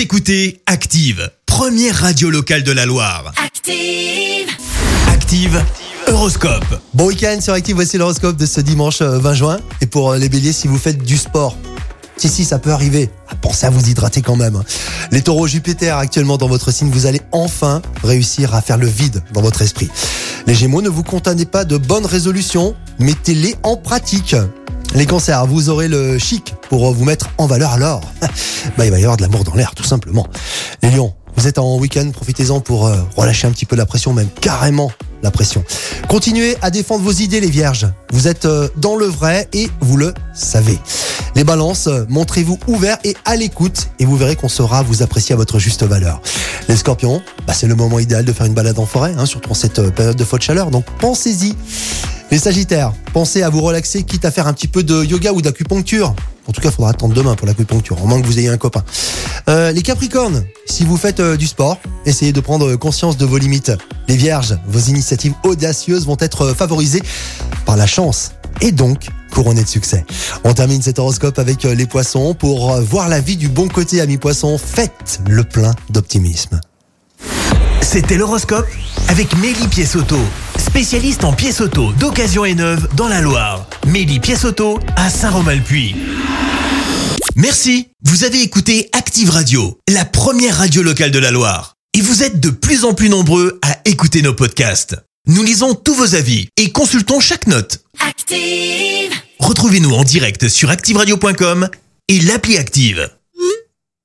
Vous écoutez Active, première radio locale de la Loire. Active. Active, Horoscope. Bon week-end sur Active, voici l'horoscope de ce dimanche euh, 20 juin. Et pour euh, les béliers, si vous faites du sport, si si, ça peut arriver. Ah, Pensez à vous hydrater quand même. hein. Les taureaux Jupiter actuellement dans votre signe, vous allez enfin réussir à faire le vide dans votre esprit. Les gémeaux, ne vous contenez pas de bonnes résolutions, mettez-les en pratique. Les cancers, vous aurez le chic pour vous mettre en valeur alors. bah, il va y avoir de l'amour dans l'air, tout simplement. Les lions, vous êtes en week-end, profitez-en pour euh, relâcher un petit peu la pression, même carrément la pression. Continuez à défendre vos idées, les vierges. Vous êtes euh, dans le vrai et vous le savez. Les balances, euh, montrez-vous ouverts et à l'écoute et vous verrez qu'on saura vous apprécier à votre juste valeur. Les scorpions, bah, c'est le moment idéal de faire une balade en forêt, hein, surtout en cette période de forte chaleur, donc pensez-y. Les sagittaires, pensez à vous relaxer, quitte à faire un petit peu de yoga ou d'acupuncture. En tout cas, il faudra attendre demain pour l'acupuncture, au moins que vous ayez un copain. Euh, les capricornes, si vous faites euh, du sport, essayez de prendre conscience de vos limites. Les vierges, vos initiatives audacieuses vont être euh, favorisées par la chance et donc couronnées de succès. On termine cet horoscope avec les poissons. Pour voir la vie du bon côté, amis poissons, faites le plein d'optimisme. C'était l'horoscope avec Mélie Pièce-Auto, spécialiste en pièces auto d'occasion et neuve dans la Loire. Mélie Pièce-Auto à Saint-Romain-le-Puy. Merci, vous avez écouté Active Radio, la première radio locale de la Loire. Et vous êtes de plus en plus nombreux à écouter nos podcasts. Nous lisons tous vos avis et consultons chaque note. Active. Retrouvez-nous en direct sur activeradio.com et l'appli Active.